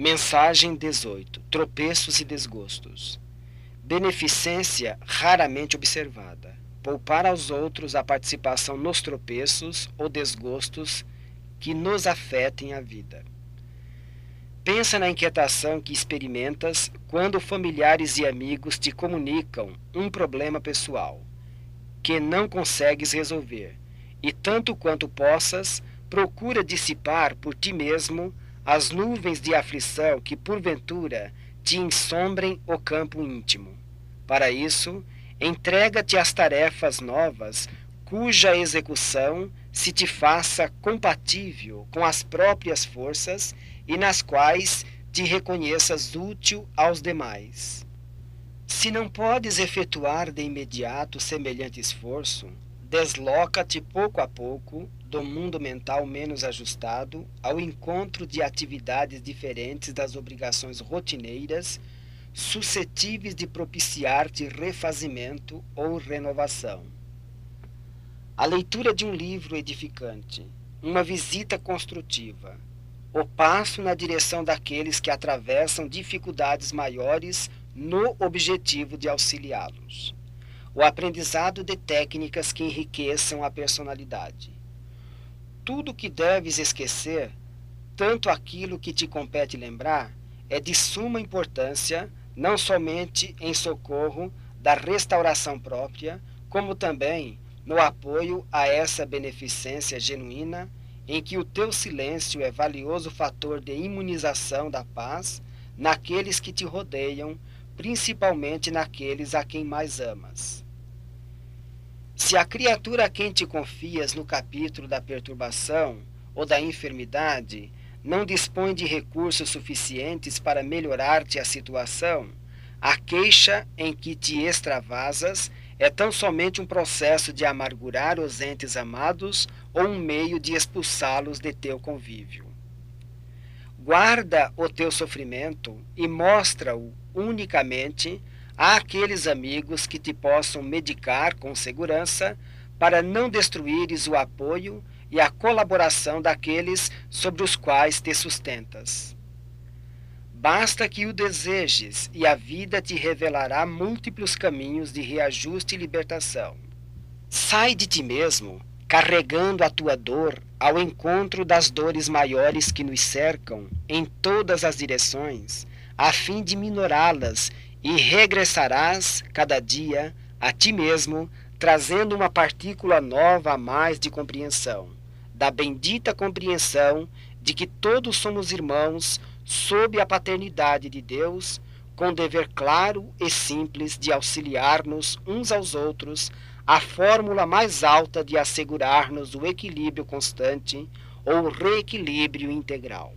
Mensagem 18: Tropeços e desgostos. Beneficência raramente observada. Poupar aos outros a participação nos tropeços ou desgostos que nos afetem a vida. Pensa na inquietação que experimentas quando familiares e amigos te comunicam um problema pessoal que não consegues resolver, e tanto quanto possas, procura dissipar por ti mesmo as nuvens de aflição que porventura te ensombrem o campo íntimo. Para isso, entrega-te às tarefas novas, cuja execução se te faça compatível com as próprias forças e nas quais te reconheças útil aos demais. Se não podes efetuar de imediato semelhante esforço, desloca-te pouco a pouco do mundo mental menos ajustado ao encontro de atividades diferentes das obrigações rotineiras, suscetíveis de propiciar-te refazimento ou renovação. A leitura de um livro edificante, uma visita construtiva, o passo na direção daqueles que atravessam dificuldades maiores no objetivo de auxiliá-los. O aprendizado de técnicas que enriqueçam a personalidade. Tudo que deves esquecer, tanto aquilo que te compete lembrar, é de suma importância, não somente em socorro da restauração própria, como também no apoio a essa beneficência genuína, em que o teu silêncio é valioso fator de imunização da paz naqueles que te rodeiam, principalmente naqueles a quem mais amas. Se a criatura a quem te confias no capítulo da perturbação ou da enfermidade não dispõe de recursos suficientes para melhorar-te a situação, a queixa em que te extravasas é tão somente um processo de amargurar os entes amados ou um meio de expulsá-los de teu convívio. Guarda o teu sofrimento e mostra-o unicamente Há aqueles amigos que te possam medicar com segurança para não destruíres o apoio e a colaboração daqueles sobre os quais te sustentas. Basta que o desejes e a vida te revelará múltiplos caminhos de reajuste e libertação. Sai de ti mesmo, carregando a tua dor ao encontro das dores maiores que nos cercam em todas as direções, a fim de minorá-las e regressarás cada dia a ti mesmo, trazendo uma partícula nova a mais de compreensão, da bendita compreensão de que todos somos irmãos sob a paternidade de Deus, com dever claro e simples de auxiliar-nos uns aos outros, a fórmula mais alta de assegurar-nos o equilíbrio constante ou reequilíbrio integral.